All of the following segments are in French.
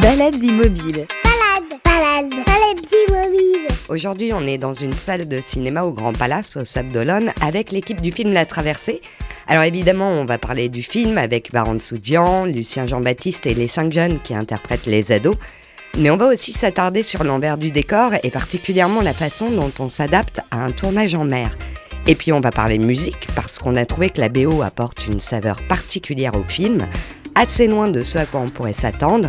Balades immobiles. Balade, balade, balade immobile. Aujourd'hui, on est dans une salle de cinéma au Grand Palace, au Sable d'Olonne, avec l'équipe du film La Traversée. Alors évidemment, on va parler du film avec Varan Soudian, Lucien Jean-Baptiste et les cinq jeunes qui interprètent les ados. Mais on va aussi s'attarder sur l'envers du décor et particulièrement la façon dont on s'adapte à un tournage en mer. Et puis on va parler musique parce qu'on a trouvé que la BO apporte une saveur particulière au film, assez loin de ce à quoi on pourrait s'attendre,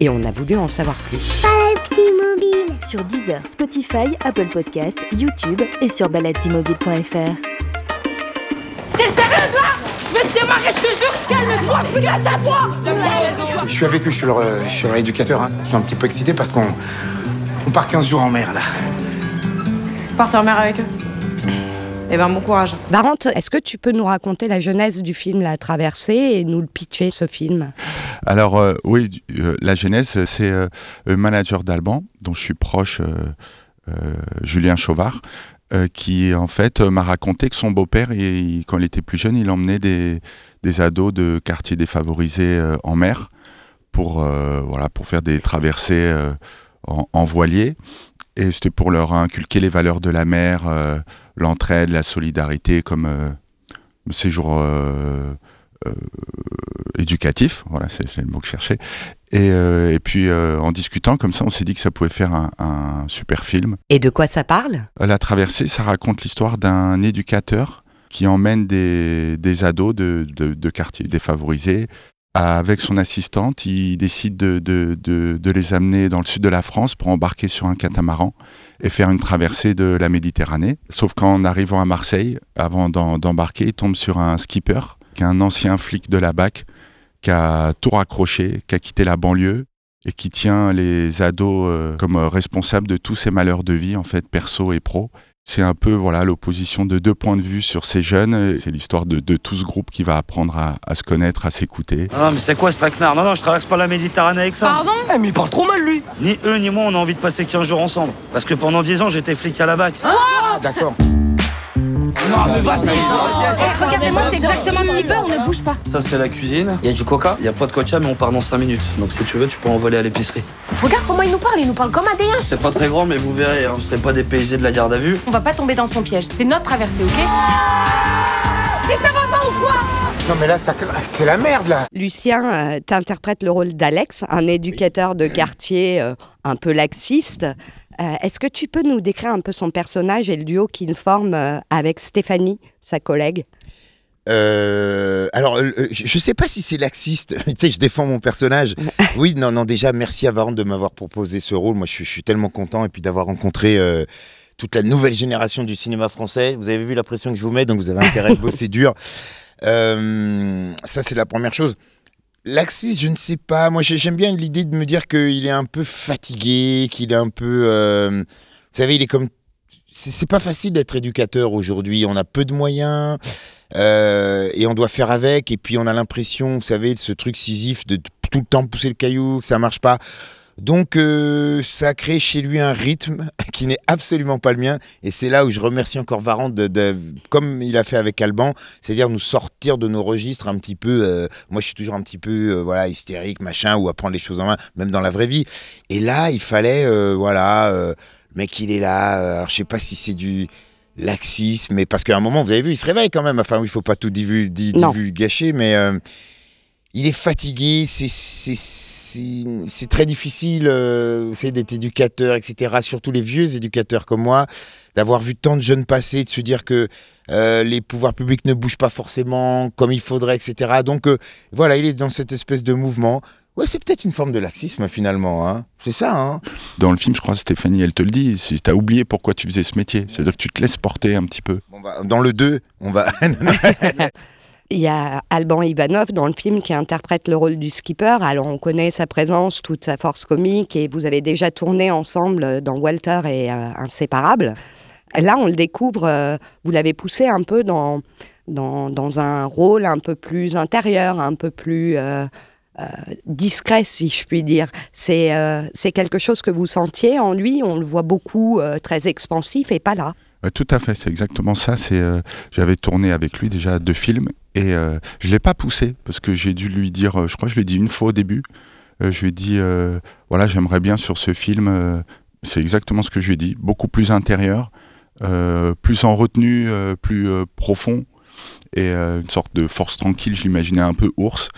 et on a voulu en savoir plus. Immobile. Sur Deezer, Spotify, Apple Podcast, YouTube et sur baladesimmobiles.fr. T'es sérieuse là? Je vais te démarrer, je te jure Calme-toi, je suis grâce à toi Je suis avec eux, je suis leur, euh, je suis leur éducateur. hein. Je suis un petit peu excité parce qu'on on part 15 jours en mer là. Partez en mer avec eux? Eh ben, bon courage. Varante, est-ce que tu peux nous raconter la genèse du film La Traversée et nous le pitcher, ce film? Alors euh, oui, euh, la genèse, c'est euh, le manager d'Alban, dont je suis proche, euh, euh, Julien Chauvard, euh, qui en fait euh, m'a raconté que son beau-père, il- quand il était plus jeune, il emmenait des, des ados de quartiers défavorisés euh, en mer pour, euh, voilà, pour faire des traversées euh, en, en voilier. Et c'était pour leur inculquer les valeurs de la mer, euh, l'entraide, la solidarité comme euh, séjour euh, éducatif. Voilà, c'est le mot que je cherchais. Et, et puis en discutant comme ça, on s'est dit que ça pouvait faire un, un super film. Et de quoi ça parle? La traversée, ça raconte l'histoire d'un éducateur qui emmène des, des ados de, de- de quartiers défavorisés. Avec son assistante, il décide de, les amener dans le sud de la France pour embarquer sur un catamaran et faire une traversée de la Méditerranée. Sauf qu'en arrivant à Marseille, avant d'embarquer, il tombe sur un skipper, qui est un ancien flic de la BAC, qui a tout raccroché, qui a quitté la banlieue et qui tient les ados euh, comme euh, responsables de tous ces malheurs de vie, en fait, perso et pro. C'est un peu voilà l'opposition de deux points de vue sur ces jeunes. C'est l'histoire de, de tout ce groupe qui va apprendre à, à se connaître, à s'écouter. Ah non, mais c'est quoi ce traquenard? Non, non, je traverse pas la Méditerranée avec ça. Pardon? Eh, mais il parle trop mal, lui Ni eux, ni moi, on a envie de passer 15 jours ensemble. Parce que pendant 10 ans, j'étais flic à la BAC. Ah, d'accord. Non, mais vas-y Regardez-moi, c'est exactement ce qu'il veut, on ne bouge pas. Ça, c'est la cuisine. Il y a du coca Il y a pas de coca, mais on part dans 5 minutes. Donc, si tu veux, tu peux envoler à l'épicerie. Regarde comment il nous parle, il nous parle comme un D1. C'est pas très grand, mais vous verrez, hein, vous serez pas dépaysés de la garde à vue. On va pas tomber dans son piège, c'est notre traversée, ok? Non mais là, ça, c'est la merde là. Lucien, euh, t'interprètes le rôle d'Alex, un éducateur de quartier euh, un peu laxiste. Euh, Est-ce que tu peux nous décrire un peu son personnage et le duo qu'il forme euh, avec Stéphanie, sa collègue? Euh, alors, je je sais pas si c'est laxiste. tu sais, je défends mon personnage. Oui, non, non. Déjà, merci à Varant de m'avoir proposé ce rôle. Moi, je, suis- je suis tellement content et puis d'avoir rencontré toute la nouvelle génération du cinéma français. Vous avez vu la pression que je vous mets, donc vous avez intérêt à bosser dur. Ça, c'est la première chose. Laxiste, je ne sais pas. Moi, j'ai- j'aime bien l'idée de me dire qu'il est un peu fatigué, qu'il est un peu. euh, vous savez, il est comme. C'est pas facile d'être éducateur aujourd'hui. On a peu de moyens. Euh, et on doit faire avec. Et puis on a l'impression, vous savez, ce truc Sisyphe de tout le temps pousser le caillou, que ça marche pas. Donc euh, ça a créé chez lui un rythme qui n'est absolument pas le mien. Et c'est là où je remercie encore Varant de, de- comme il a fait avec Alban, c'est-à-dire nous sortir de nos registres un petit peu. euh, moi, je suis toujours un petit peu euh, voilà hystérique, machin, ou à prendre les choses en main, même dans la vraie vie. Et là, il fallait voilà, le mec il est là. alors je sais pas si c'est du laxisme, mais parce qu'à un moment, vous avez vu, il se réveille quand même. Enfin, oui, il faut pas tout divu, di- Non. divulgacher, mais euh, il est fatigué. C'est très difficile, euh, d'être éducateur, etc. Surtout les vieux éducateurs comme moi, d'avoir vu tant de jeunes passer, de se dire que euh, les pouvoirs publics ne bougent pas forcément comme il faudrait, etc. Donc euh, voilà, il est dans cette espèce de mouvement. Ouais, c'est peut-être une forme de laxisme finalement. Hein. C'est ça. Hein. Dans le film, je crois, Stéphanie, elle te le dit, tu as oublié pourquoi tu faisais ce métier. C'est-à-dire que tu te laisses porter un petit peu. Bon, bah, dans le 2, on va. Il y a Alban Ivanov dans le film qui interprète le rôle du skipper. Alors on connaît sa présence, toute sa force comique et vous avez déjà tourné ensemble dans Walter et euh, Inséparables. Là, on le découvre, euh, vous l'avez poussé un peu dans, dans, un rôle un peu plus intérieur, un peu plus euh, discret, si je puis dire. C'est quelque chose que vous sentiez en lui? On le voit beaucoup très expansif et pas là. Tout à fait, c'est exactement ça. Euh, j'avais tourné avec lui déjà deux films et euh, je l'ai pas poussé parce que j'ai dû lui dire, euh, je crois que je l'ai dit une fois au début, euh, je lui ai dit, voilà, j'aimerais bien sur ce film, c'est exactement ce que je lui ai dit, beaucoup plus intérieur, plus en retenue, plus profond, et une sorte de force tranquille, je l'imaginais un peu ours,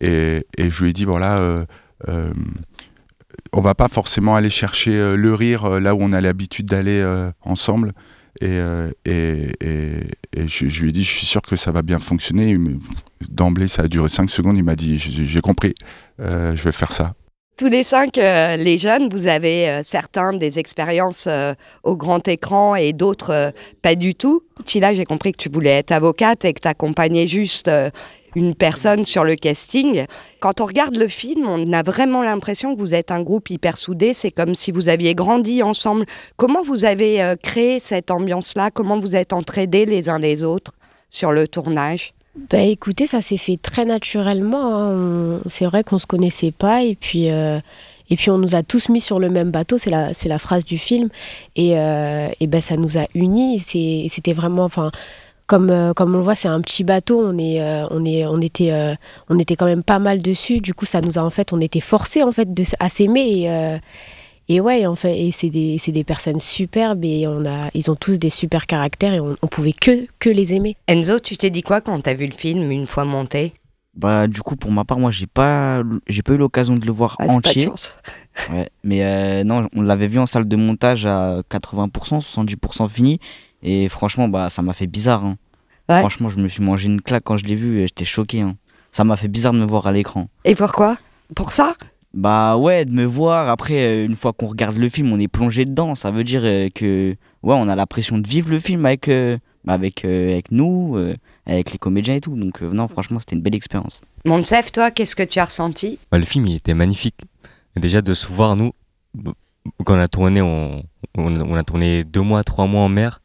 et, je lui ai dit, voilà, on va pas forcément aller chercher le rire là où on a l'habitude d'aller ensemble. Et, euh, et, et, et je, lui ai dit, je suis sûr que ça va bien fonctionner. D'emblée, ça a duré 5 secondes. Il m'a dit, j'ai compris, euh, je vais faire ça. Tous les cinq, euh, les jeunes, vous avez certains des expériences au grand écran et d'autres pas du tout. Chila, j'ai compris que tu voulais être avocate et que tu accompagnais juste une personne sur le casting. Quand on regarde le film, on a vraiment l'impression que vous êtes un groupe hyper soudé. C'est comme si vous aviez grandi ensemble. Comment vous avez euh, créé cette ambiance-là? Comment vous êtes entraidés les uns les autres sur le tournage? Bah écoutez, ça s'est fait très naturellement. hein. C'est vrai qu'on se connaissait pas et puis euh, et puis on nous a tous mis sur le même bateau. C'est la c'est la phrase du film et euh, et ben ça nous a unis. C'était vraiment enfin comme euh, comme on le voit, c'est un petit bateau. On est euh, on est on était euh, on était quand même pas mal dessus. Du coup, ça nous a en fait on était forcés en fait de à s'aimer et euh, et ouais, en fait, et c'est des, c'est des personnes superbes et on a, ils ont tous des super caractères et on, on pouvait que, que les aimer. Enzo, tu t'es dit quoi quand t'as vu le film une fois monté? Bah du coup pour ma part moi j'ai pas j'ai pas eu l'occasion de le voir Ah, c'est pas de entier. chance. Ouais, mais euh, non, on l'avait vu en salle de montage à 80%, 70% fini et franchement bah ça m'a fait bizarre hein. Ouais. Franchement, je me suis mangé une claque quand je l'ai vu et j'étais choqué hein. Ça m'a fait bizarre de me voir à l'écran. Et pourquoi Pour ça? Bah ouais, de me voir après euh, une fois qu'on regarde le film, on est plongé dedans, ça veut dire euh, que ouais, on a la pression de vivre le film avec euh, bah, avec euh, avec nous, euh, avec les comédiens et tout. Donc euh, non, franchement, c'était une belle expérience. Monsef, toi, qu'est-ce que tu as ressenti? Bah, le film, il était magnifique. Et déjà, de se voir, nous, quand on a tourné, on, on, on a tourné deux mois, trois mois en mer.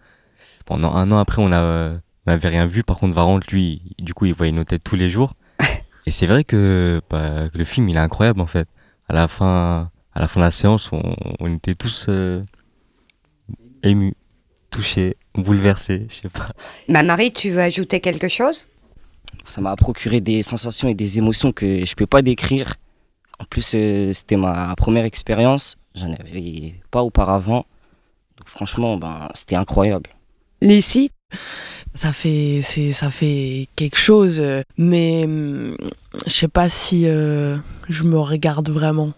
Pendant un an après, on a- n'avait rien vu. Par contre, Varant, lui, du coup, il voyait nos têtes tous les jours. Et c'est vrai que, bah, que le film, il est incroyable, en fait. À la fin, à la fin de la séance, on, on était tous euh, émus, touchés, bouleversés, je sais pas. Ma Marie, tu veux ajouter quelque chose? Ça m'a procuré des sensations et des émotions que je peux pas décrire. En plus, euh, c'était ma première expérience. J'en avais pas auparavant. Donc franchement, ben, c'était incroyable. Lucie ça fait c'est ça fait quelque chose mais je sais pas si euh, je me regarde vraiment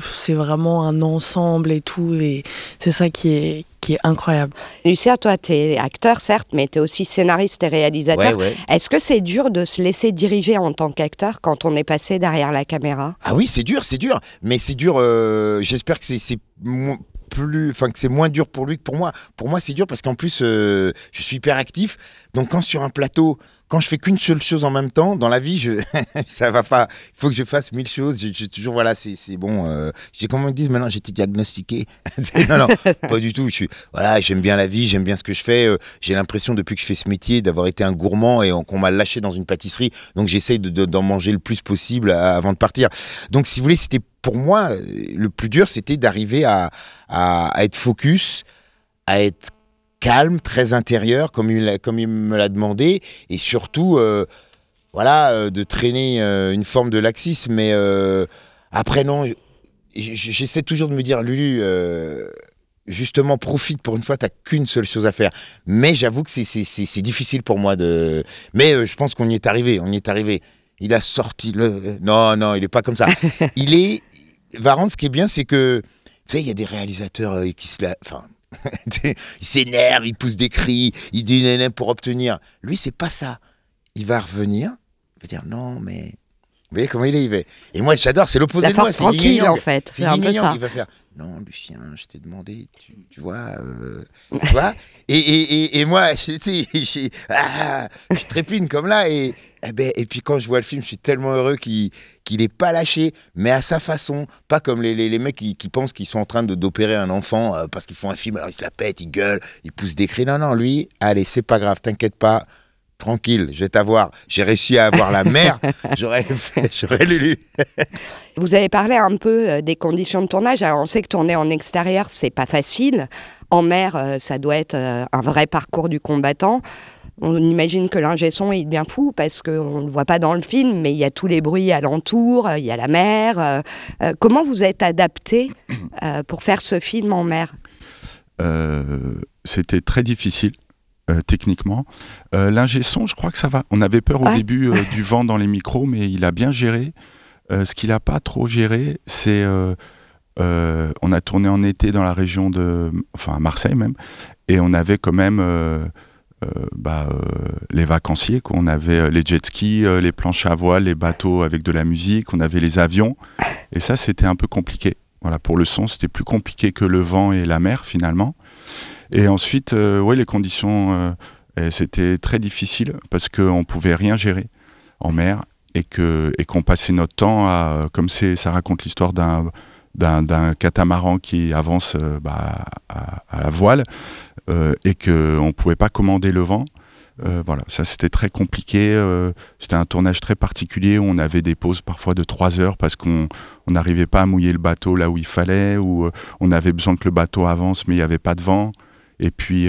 c'est vraiment un ensemble et tout et c'est ça qui est qui est incroyable Lucia, toi, tu es acteur, certes, mais tu es aussi scénariste et réalisateur. Ouais, ouais. Est-ce que c'est dur de se laisser diriger en tant qu'acteur quand on est passé derrière la caméra? Ah oui, c'est dur, c'est dur. Mais c'est dur, euh, j'espère que c'est plus, enfin que c'est moins dur pour lui que pour moi. Pour moi, c'est dur parce qu'en plus, euh, je suis hyper actif. Donc quand sur un plateau, quand je fais qu'une seule chose en même temps, dans la vie, je, ça va pas. Il faut que je fasse mille choses. J'ai toujours, voilà, c'est bon. euh, j'ai comment ils disent maintenant, j'ai été diagnostiqué. non, pas du tout. Je suis, voilà, j'aime bien la vie, j'aime bien ce que je fais. euh, j'ai l'impression depuis que je fais ce métier d'avoir été un gourmand et on- qu'on m'a lâché dans une pâtisserie. Donc j'essaye de- de- d'en manger le plus possible à- avant de partir. Donc si vous voulez, c'était pour moi euh, le plus dur, c'était d'arriver à- à être focus, à être calme, très intérieur, comme il, l'a- comme il me l'a demandé, et surtout, euh, voilà, euh, de traîner euh, une forme de laxisme. Mais après, non, j'essaie toujours de me dire, Lulu, justement, profite pour une fois, t'as qu'une seule chose à faire. Mais j'avoue que c'est- difficile pour moi de. Mais euh, je pense qu'on y est arrivé, on y est arrivé. Il a sorti le. Non, non, il n'est pas comme ça. il est. Varane, ce qui est bien, c'est que. Tu sais, il y a des réalisateurs euh, qui se la. Enfin. il s'énerve, il pousse des cris, il dit néné pour obtenir. Lui, c'est pas ça. Il va revenir, il va dire non, mais. Vous voyez comment il est, il va- Et moi, j'adore, c'est l'opposé de moi. c'est tranquille, en fait, c'est un peu ça. Il va faire non, Lucien, je t'ai demandé, tu, tu vois. euh, tu vois et, et, et, et moi, tu sais, j'ai- ah, je trépine comme là. Et, eh ben, et puis quand je vois le film, je suis tellement heureux qu'il qu'il n'ait pas lâché, mais à sa façon. Pas comme les, les, les mecs qui, qui pensent qu'ils sont en train de- d'opérer un enfant euh, parce qu'ils font un film, alors ils se la pètent, ils gueulent, ils poussent des cris. Non, non, lui, allez, c'est pas grave, t'inquiète pas. Tranquille, je vais t'avoir. J'ai réussi à avoir la mère. J'aurais j'aurais Lulu. Vous avez parlé un peu euh, des conditions de tournage. Alors, on sait que tourner en extérieur, c'est pas facile. En mer, euh, ça doit être un vrai parcours du combattant. On imagine que l'ingé son est bien fou parce qu'on ne le voit pas dans le film, mais il y a tous les bruits alentour, il y a la mer. euh, euh, comment vous êtes adapté euh, pour faire ce film en mer? Euh, C'était très difficile. techniquement. L'ingé son, je crois que ça va. On avait peur au Ouais. début du vent dans les micros, mais il a bien géré. Ce qu'il n'a pas trop géré, c'est. on a tourné en été dans la région de. Enfin, à Marseille même. Et on avait quand même. Euh, bah, euh, les vacanciers, quoi. on avait euh, les jet skis, les planches à voile, les bateaux avec de la musique, on avait les avions, et ça c'était un peu compliqué. Voilà, pour le son, c'était plus compliqué que le vent et la mer finalement. Et ensuite, ouais, les conditions, c'était très difficile parce qu'on pouvait rien gérer en mer et que et qu'on passait notre temps à, comme ça raconte l'histoire d'un d'un, catamaran qui avance euh, bah, à, la voile euh, et qu'on ne pouvait pas commander le vent. Euh, voilà, ça c'était très compliqué. c'était un tournage très particulier où on avait des pauses parfois de 3 heures parce qu'on on n'arrivait pas à mouiller le bateau là où il fallait, ou on avait besoin que le bateau avance mais il n'y avait pas de vent. Et puis,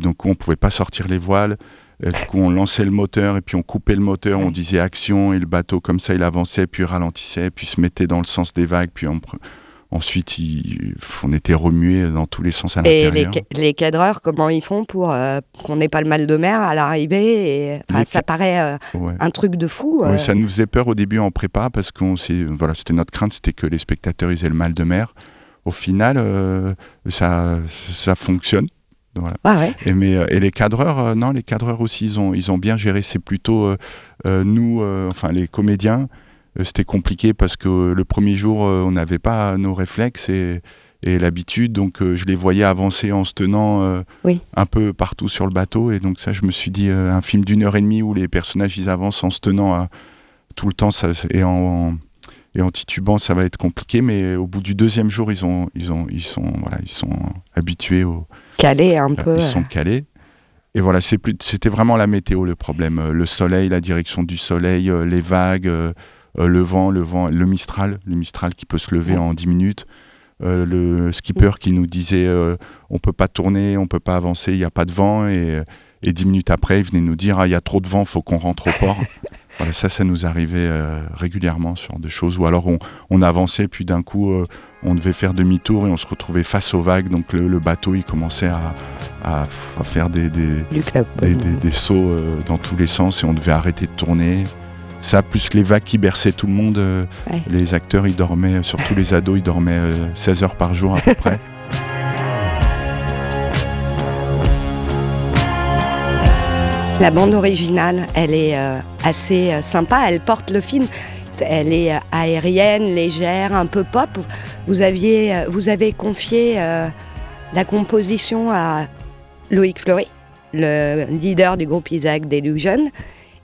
donc on ne pouvait pas sortir les voiles. Du coup, on lançait le moteur et puis on coupait le moteur, on disait action et le bateau comme ça il avançait, puis il ralentissait, puis se mettait dans le sens des vagues, puis on ensuite il- on était remué dans tous les sens à Et les, l'intérieur. les cadreurs, comment ils font pour euh, qu'on n'ait pas le mal de mer à l'arrivée enfin, Les Ça paraît euh, Ouais. un truc de fou. Ouais, euh. ça nous faisait peur au début en prépa parce s'est- voilà, c'était notre crainte, c'était que les spectateurs ils aient le mal de mer. Au final, euh, ça, ça fonctionne. Voilà. Ah ouais. Et, mais, euh, et les cadreurs, euh, non, les cadreurs aussi, ils ont, ils ont bien géré. C'est plutôt euh, euh, nous, euh, enfin les comédiens, euh, c'était compliqué parce que euh, le premier jour, euh, on n'avait pas nos réflexes et, et l'habitude. Donc euh, je les voyais avancer en se tenant euh, Oui. un peu partout sur le bateau. Et donc ça, je me suis dit, euh, un film d'une heure et demie où les personnages, ils avancent en se tenant à- tout le temps ça, et en, et en titubant, ça va être compliqué. Mais au bout du deuxième jour, ils, ont, ils, ont, ils, sont, voilà, ils sont habitués au, Calé un peu. ils euh. sont calés. Et voilà, c'était vraiment la météo le problème. Euh, Le soleil, la direction du soleil, euh, les vagues, euh, euh, le vent, le vent, le Mistral, le Mistral qui peut se lever en 10 minutes. Euh, le skipper qui nous disait euh, on peut pas tourner, on peut pas avancer, il n'y a pas de vent. Et, et 10 minutes après, il venait nous dire ah, il y a trop de vent, faut qu'on rentre au port. voilà, ça, ça nous arrivait euh, régulièrement sur des choses. Ou alors on, on avançait, puis d'un coup, euh, on devait faire demi-tour et on se retrouvait face aux vagues. Donc le, le bateau, il commençait à, à, à faire des, des, des, des- des sauts euh, dans tous les sens et on devait arrêter de tourner. Ça, plus que les vagues qui berçaient tout le monde, euh, Ouais. les acteurs, ils dormaient, surtout les ados, ils dormaient euh, 16 heures par jour à peu près. La bande originale, elle est euh, assez euh, sympa, elle porte le film. Elle est euh, aérienne, légère, un peu pop. Vous, aviez, euh, vous avez confié euh, la composition à Loïc Fleury, le leader du groupe Isaac Delusion,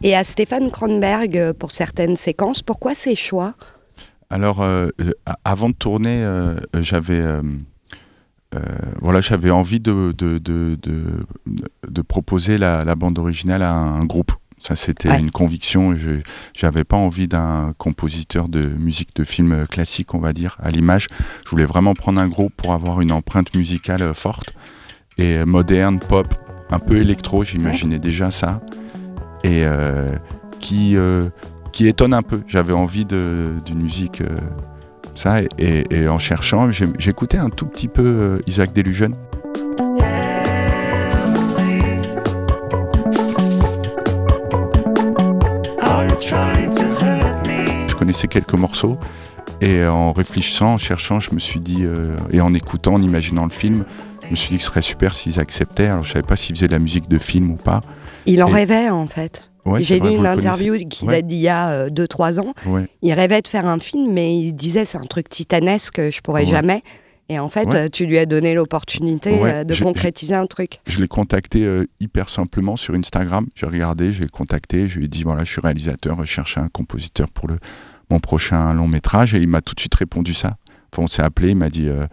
et à Stéphane Kronberg euh, pour certaines séquences. Pourquoi ces choix? Alors, euh, euh, avant de tourner, euh, j'avais euh, voilà, j'avais envie de, de, de, de, de proposer la, la bande originale à un groupe. Ça, c'était Ouais. une conviction. Je n'avais pas envie d'un compositeur de musique de film classique, on va dire, à l'image. Je voulais vraiment prendre un groupe pour avoir une empreinte musicale forte et moderne, pop, un peu électro. J'imaginais déjà ça. Et euh, qui, euh, qui étonne un peu. J'avais envie d'une musique euh, ça, et, et- et en cherchant, j'écoutais un tout petit peu Isaac Delusion. Je connaissais quelques morceaux et en réfléchissant, en cherchant, je me suis dit, euh, et en écoutant, en imaginant le film, je me suis dit que ce serait super s'ils acceptaient. Alors je savais pas s'ils faisaient de la musique de film ou pas. Il en Et- rêvait en fait. Ouais, J'ai lu une interview connaissez. qui Ouais. date d'il y a 2-3 ans. Ouais. Il rêvait de faire un film, mais il disait c'est un truc titanesque, je pourrais jamais. Et en fait, Ouais. euh, tu lui as donné l'opportunité Ouais, euh, de concrétiser un truc. Je l'ai contacté euh, hyper simplement sur Instagram. J'ai regardé, j'ai contacté, je lui ai dit voilà, je suis réalisateur, je cherche un compositeur pour le, mon prochain long métrage. Et il m'a tout de suite répondu ça. Enfin, on s'est appelé, il m'a dit euh,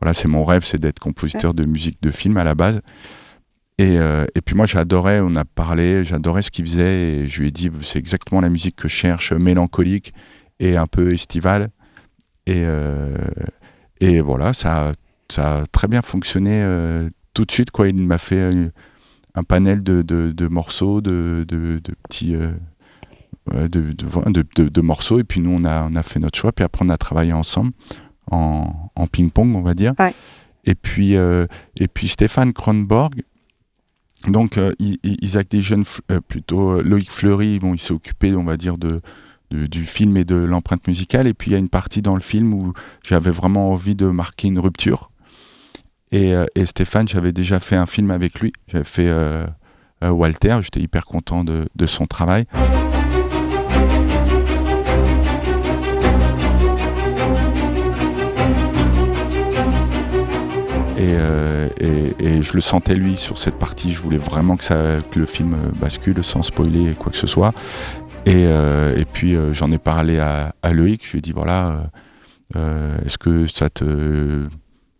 voilà, c'est mon rêve, c'est d'être compositeur de musique de film à la base. Et, euh, et puis moi, j'adorais, on a parlé, j'adorais ce qu'il faisait. Et je lui ai dit c'est exactement la musique que je cherche, mélancolique et un peu estivale. Et, euh, et voilà, ça, a- ça a très bien fonctionné euh, tout de suite. Quoi. Il m'a fait un panel de, de- de morceaux, de, de- petits. de, morceaux, et puis nous, on a, on a fait notre choix, puis après, on a travaillé ensemble en, en ping-pong, on va dire. Et, puis, et puis Stéphane Kronborg, donc euh, Isaac Desjeunes, euh, plutôt euh, Loïc Fleury, bon, il s'est occupé, on va dire, du film et de l'empreinte musicale. Et puis il y a une partie dans le film où j'avais vraiment envie de marquer une rupture. Et, Stéphane, j'avais déjà fait un film avec lui. J'avais fait Walter. J'étais hyper content de son travail. Je le sentais lui sur cette partie. Je voulais vraiment que, ça, que le film euh, bascule sans spoiler quoi que ce soit. Et, euh, puis euh, j'en ai parlé à, Loïc. Je lui ai dit voilà, est-ce que ça te,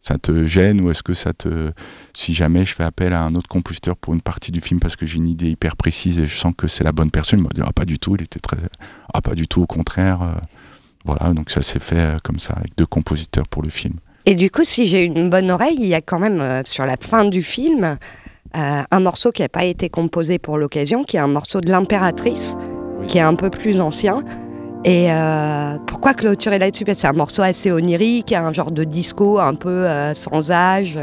ça te gêne ou est-ce que ça te. Si jamais je fais appel à un autre compositeur pour une partie du film parce que j'ai une idée hyper précise et je sens que c'est la bonne personne, il m'a dit ah, pas du tout. Il était très. Ah, pas du tout, au contraire. voilà, donc ça s'est fait comme ça, avec deux compositeurs pour le film. Et du coup, si j'ai une bonne oreille, il y a quand même euh, sur la fin du film euh, un morceau qui n'a pas été composé pour l'occasion, qui est un morceau de l'impératrice, qui est un peu plus ancien. Et euh, pourquoi clôturer là-dessus? Parce que c'est un morceau assez onirique, un genre de disco un peu sans âge,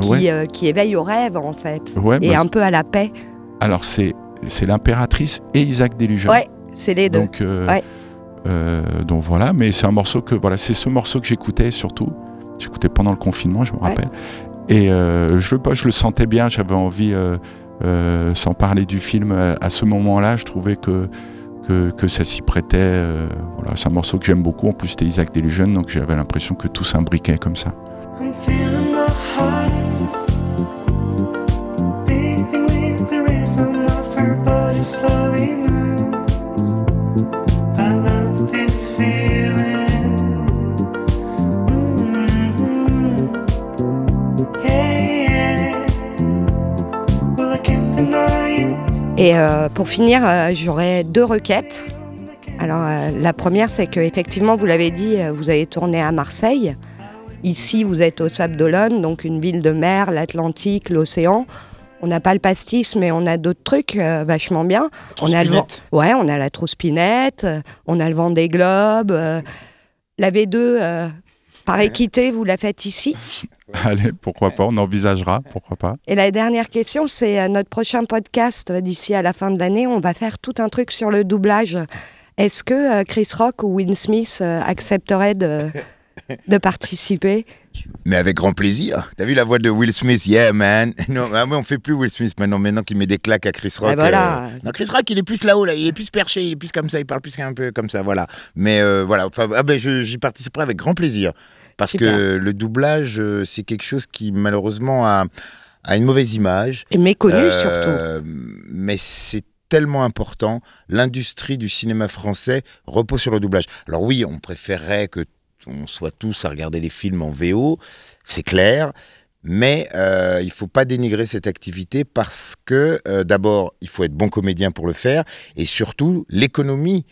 qui, Ouais. qui éveille au rêve en fait, Ouais, et bah, un peu à la paix. Alors, c'est, c'est l'impératrice et Isaac Delusion. Ouais, c'est les deux. Donc, Ouais. donc voilà, mais c'est un morceau que voilà, c'est ce morceau que j'écoutais surtout. J'écoutais pendant le confinement, je me Ouais. rappelle. Et euh, je, je le sentais bien, j'avais envie, euh, euh, sans parler du film, euh, à ce moment-là, je trouvais que, que, que ça s'y prêtait. euh, voilà, c'est un morceau que j'aime beaucoup. En plus, c'était Isaac Delusion, donc j'avais l'impression que tout s'imbriquait comme ça. Et euh, pour finir, euh, j'aurais deux requêtes. Alors, euh, la première, c'est que effectivement, vous l'avez dit, vous avez tourné à Marseille. Ici, vous êtes au Sable d'Olonne, donc une ville de mer, l'Atlantique, l'océan. On n'a pas le pastis, mais on a d'autres trucs vachement bien. On a le. Ouais, on a la Trouspinette, on a le vent des globes. la V2, euh, par équité, vous la faites ici. Allez, pourquoi pas, on envisagera, pourquoi pas. Et la dernière question, c'est euh, notre prochain podcast euh, d'ici à la fin de l'année. On va faire tout un truc sur le doublage. Est-ce que euh, Chris Rock ou Will Smith accepteraient de, de participer Mais avec grand plaisir. T'as vu la voix de Will Smith? Yeah, man. Non, ah, on fait plus Will Smith maintenant. Maintenant qu'il met des claques à Chris Rock. Ah, voilà. euh, Non, Chris Rock, il est plus là-haut, là. Il est plus perché, il est plus comme ça. Il parle plus un peu comme ça, voilà. Mais euh, voilà. Enfin, ah, ben, j'y participerai avec grand plaisir. Parce Super. que le doublage, euh, c'est quelque chose qui, malheureusement, a, a une mauvaise image. Et méconnu Euh, Mais c'est tellement important. L'industrie du cinéma français repose sur le doublage. Alors oui, on préférerait que on soit tous à regarder les films en VO, c'est clair. Mais euh, il faut pas dénigrer cette activité parce que euh, d'abord, il faut être bon comédien pour le faire et surtout l'économie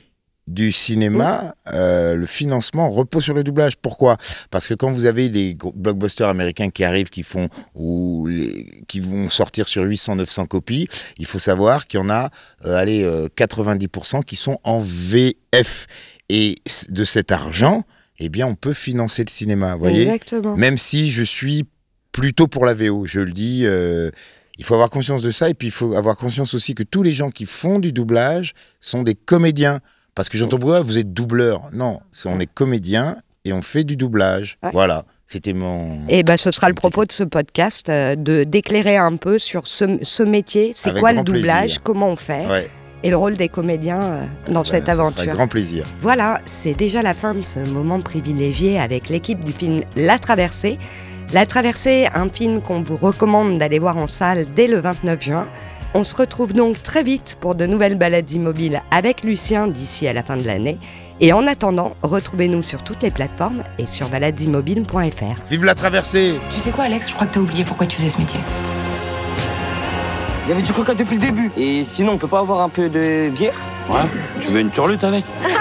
du cinéma, euh, le financement repose sur le doublage. Pourquoi? Parce que quand vous avez des blockbusters américains qui arrivent, qui font ou les- qui vont sortir sur 800, 900 copies, il faut savoir qu'il y en a, euh, allez, euh, 90% qui sont en VF. Et de cet argent, eh bien, on peut financer le cinéma. Vous voyez? Exactement. Même si je suis plutôt pour la VO, je le dis. euh, il faut avoir conscience de ça et puis il faut avoir conscience aussi que tous les gens qui font du doublage sont des comédiens. Parce que j'entends beaucoup, vous êtes doubleur. Non, on est comédien et on fait du doublage. Voilà, c'était mon. Et ben, ce sera le propos de ce podcast, euh, de d'éclairer un peu sur ce, ce métier. C'est quoi le doublage? plaisir. Comment on fait? Ouais. Et le rôle des comédiens euh, dans cette ça sera aventure. avec grand plaisir. Voilà, c'est déjà la fin de ce moment privilégié avec l'équipe du film La Traversée. La Traversée, un film qu'on vous recommande d'aller voir en salle dès le 29 juin. On se retrouve donc très vite pour de nouvelles balades immobiles avec Lucien d'ici à la fin de l'année. Et en attendant, retrouvez-nous sur toutes les plateformes et sur baladesimmobiles.fr. Vive la traversée Tu sais quoi, Alex? Je crois que t'as oublié pourquoi tu faisais ce métier. Il y avait du coca depuis le début. Et sinon, on peut pas avoir un peu de bière Ouais, tu veux une turlute avec?